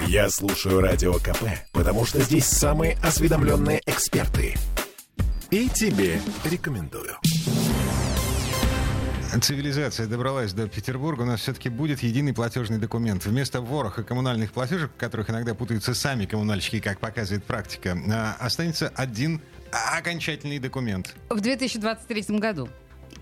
Я слушаю Радио КП, потому что здесь самые осведомленные эксперты. И тебе рекомендую. Цивилизация добралась до Петербурга. У нас все-таки будет единый платежный документ. Вместо вороха коммунальных платежек, в которых иногда путаются сами коммунальщики, как показывает практика, а, останется один окончательный документ. В 2023 году.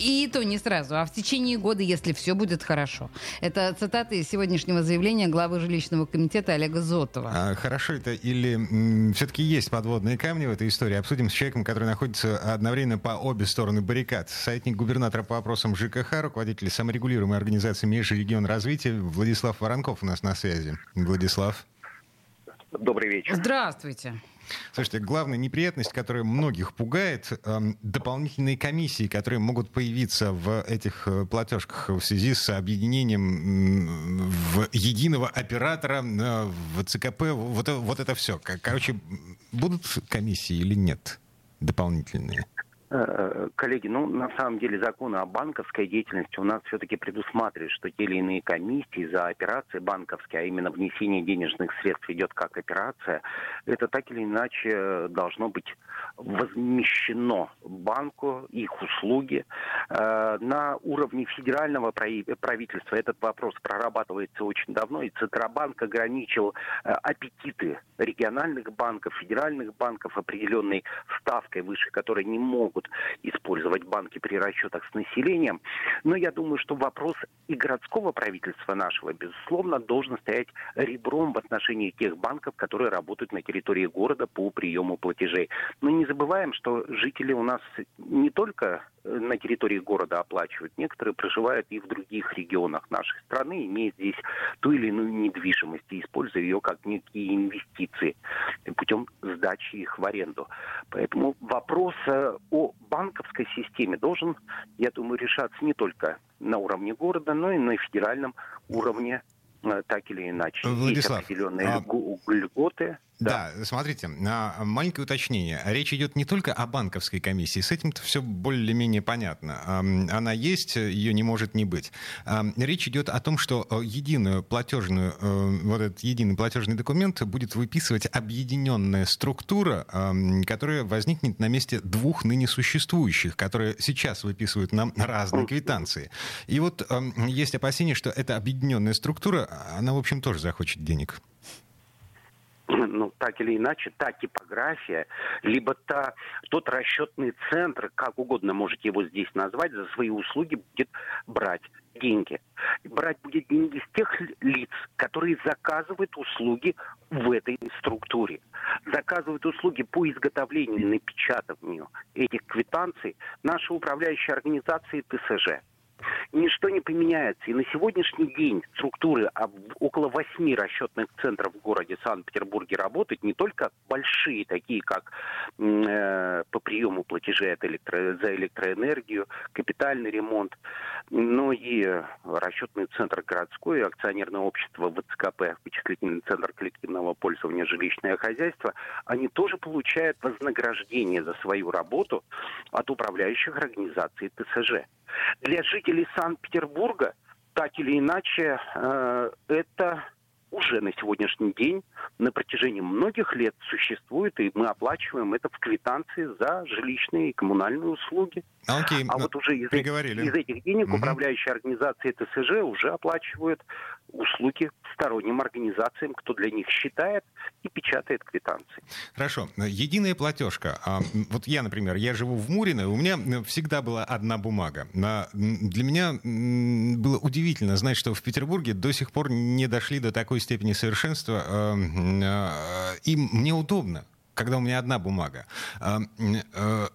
И то не сразу, а в течение года, если все будет хорошо. Это цитаты из сегодняшнего заявления главы жилищного комитета Олега Зотова. А хорошо это или все-таки есть подводные камни в этой истории? Обсудим с человеком, который находится одновременно по обе стороны баррикад. Советник губернатора по вопросам ЖКХ, руководитель саморегулируемой организации Межрегион развития Владислав Воронков у нас на связи. Владислав. Добрый вечер. Здравствуйте. Слушайте, главная неприятность, которая многих пугает, э, дополнительные комиссии, которые могут появиться в этих э, платежках в связи с объединением в единого оператора э, в ЦКП. Вот, вот это все. Короче, будут комиссии или нет дополнительные? Э, коллеги, ну, на самом деле законы о банковской деятельности у нас все-таки предусматривают, что те или иные комиссии за операции банковские, а именно внесение денежных средств идет как операция, это так или иначе должно быть возмещено банку, их услуги. Э, на уровне федерального правительства этот вопрос прорабатывается очень давно, и Центробанк ограничил э, аппетиты региональных банков, федеральных банков определенной ставкой выше, которой не могут использовать банки при расчетах с населением. Но я думаю, что вопрос и городского правительства нашего, безусловно, должен стоять ребром в отношении тех банков, которые работают на территории города по приему платежей. Но не забываем, что жители у нас не только э, на территории города оплачивают, некоторые проживают и в других регионах нашей страны, имеют здесь ту или иную недвижимость и используя ее как некие инвестиции путем сдачи их в аренду. Поэтому вопрос э, о банковской системе должен, я думаю, решаться не только на уровне города, но и на федеральном уровне э, так или иначе. Владислав, Есть определенные а... льготы. Да. да, смотрите, маленькое уточнение. Речь идет не только о банковской комиссии, с этим-то все более-менее понятно. Она есть, ее не может не быть. Речь идет о том, что э, единую платежную, э, вот этот единый платежный документ будет выписывать объединенная структура, которая возникнет на месте двух ныне существующих, которые сейчас выписывают нам разные квитанции. И вот есть опасение, что эта объединенная структура, она, в общем, тоже захочет денег. Ну, так или иначе, та типография, либо та, тот расчетный центр, как угодно можете его здесь назвать, за свои услуги будет брать деньги. Брать будет деньги с тех лиц, которые заказывают услуги в этой структуре. Заказывают услуги по изготовлению и напечатыванию этих квитанций наши управляющие организации ТСЖ ничто не поменяется. И на сегодняшний день структуры около восьми расчетных центров в городе Санкт-Петербурге работают не только большие, такие как э, по приему платежей от электро, за электроэнергию, капитальный ремонт, но и расчетный центр городской, акционерное общество ВЦКП, вычислительный центр коллективного пользования жилищное хозяйство, они тоже получают вознаграждение за свою работу от управляющих организаций ТСЖ. Для жителей Санкт-Петербурга так или иначе э, это уже на сегодняшний день на протяжении многих лет существует, и мы оплачиваем это в квитанции за жилищные и коммунальные услуги. Okay, а вот уже из, из этих денег угу. управляющие организации ТСЖ уже оплачивают услуги сторонним организациям, кто для них считает и печатает квитанции. Хорошо. Единая платежка. А, вот я, например, я живу в Мурино, у меня всегда была одна бумага. Для меня было удивительно знать, что в Петербурге до сих пор не дошли до такой степени совершенства, а, а, и мне удобно когда у меня одна бумага. В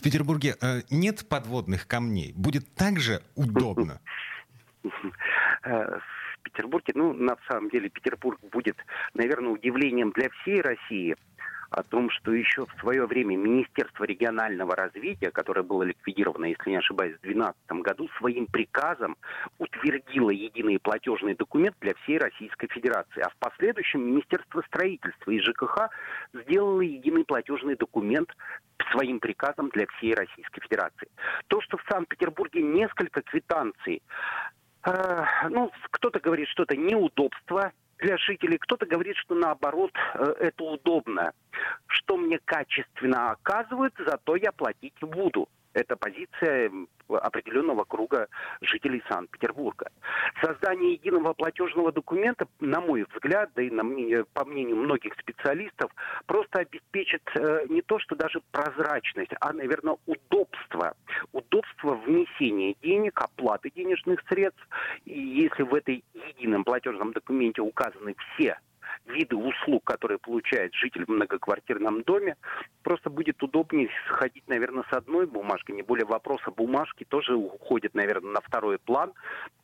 Петербурге нет подводных камней. Будет также удобно. Э, в Петербурге, ну, на самом деле, Петербург будет, наверное, удивлением для всей России о том, что еще в свое время Министерство регионального развития, которое было ликвидировано, если не ошибаюсь, в 2012 году, своим приказом утвердило единый платежный документ для всей Российской Федерации. А в последующем Министерство строительства и ЖКХ сделало единый платежный документ своим приказом для всей Российской Федерации. То, что в Санкт-Петербурге несколько квитанций Э, ну, кто-то говорит, что это неудобство, для жителей, кто-то говорит, что наоборот э, это удобно. Что мне качественно оказывают, зато я платить буду. Это позиция определенного круга жителей Санкт-Петербурга. Создание единого платежного документа, на мой взгляд, да и на по мнению многих специалистов, просто обеспечит э, не то, что даже прозрачность, а, наверное, удобство. Удобство внесения денег, оплаты денежных средств. И если в этой едином платежном документе указаны все виды услуг, которые получает житель в многоквартирном доме, просто будет удобнее сходить, наверное, с одной бумажкой, не более вопроса бумажки тоже уходит, наверное, на второй план,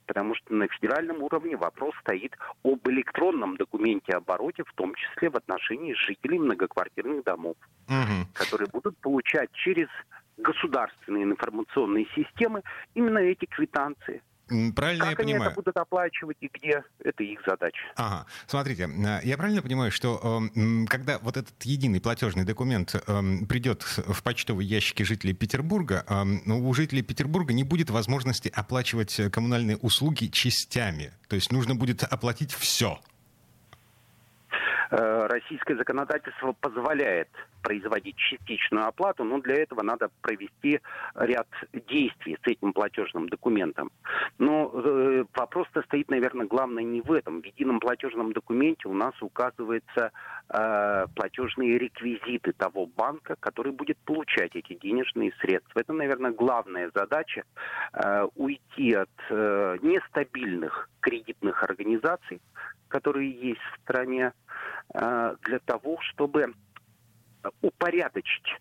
потому что на федеральном уровне вопрос стоит об электронном документе обороте, в том числе в отношении жителей многоквартирных домов, угу. которые будут получать через государственные информационные системы именно эти квитанции. Правильно как я понимаю? они это будут оплачивать и где, это их задача. Ага. Смотрите, э, я правильно понимаю, что э, когда вот этот единый платежный документ э, придет в почтовые ящики жителей Петербурга, у жителей Петербурга не будет возможности оплачивать коммунальные услуги частями. То есть нужно будет оплатить все. Э, российское законодательство позволяет производить частичную оплату, но для этого надо провести ряд действий с этим платежным документом. Но э, вопрос-то стоит, наверное, главное не в этом. В едином платежном документе у нас указываются э, платежные реквизиты того банка, который будет получать эти денежные средства. Это, наверное, главная задача э, уйти от э, нестабильных кредитных организаций, которые есть в стране, э, для того, чтобы упорядочить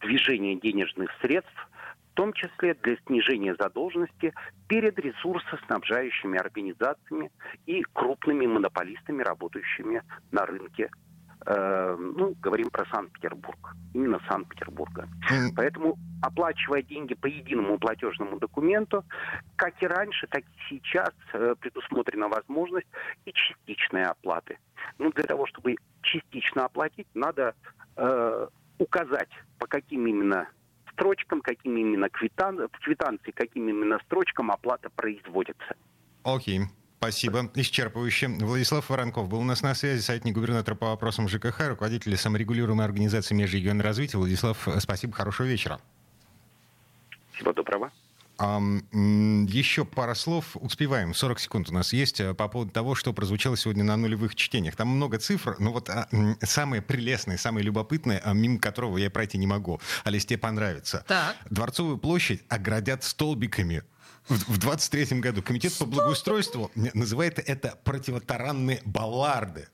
движение денежных средств, в том числе для снижения задолженности перед ресурсоснабжающими организациями и крупными монополистами, работающими на рынке Э, ну, говорим про Санкт-Петербург, именно Санкт-Петербурга. Поэтому, оплачивая деньги по единому платежному документу, как и раньше, так и сейчас э, предусмотрена возможность и частичной оплаты. Ну, для того, чтобы частично оплатить, надо э, указать, по каким именно строчкам, каким именно квитан... квитанции, каким именно строчкам оплата производится. Окей. Okay. Спасибо. Исчерпывающе. Владислав Воронков был у нас на связи, советник губернатора по вопросам ЖКХ, руководитель саморегулируемой организации Межрегионного развития. Владислав, спасибо, хорошего вечера. Всего доброго. Еще пара слов. Успеваем. 40 секунд у нас есть э, по поводу того, что прозвучало сегодня на нулевых чтениях. Там много цифр, но вот а, самое прелестное, самое любопытное, а, мимо которого я пройти не могу. Алис, тебе понравится. Так. Дворцовую площадь оградят столбиками в 23 году Комитет по благоустройству называет это противотаранные балларды.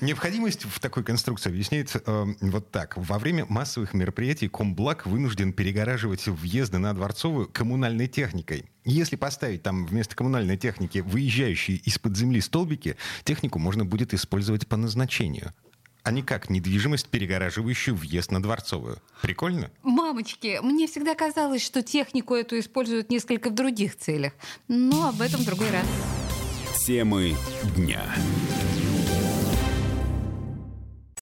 Необходимость в такой конструкции объясняется вот так. Во время массовых мероприятий Комблак вынужден перегораживать въезды на Дворцовую коммунальной техникой. Если поставить там вместо коммунальной техники выезжающие из-под земли столбики, технику можно будет использовать по назначению а не как недвижимость, перегораживающую въезд на Дворцовую. Прикольно? Мамочки, мне всегда казалось, что технику эту используют несколько в других целях. Но об этом в другой раз. Темы дня.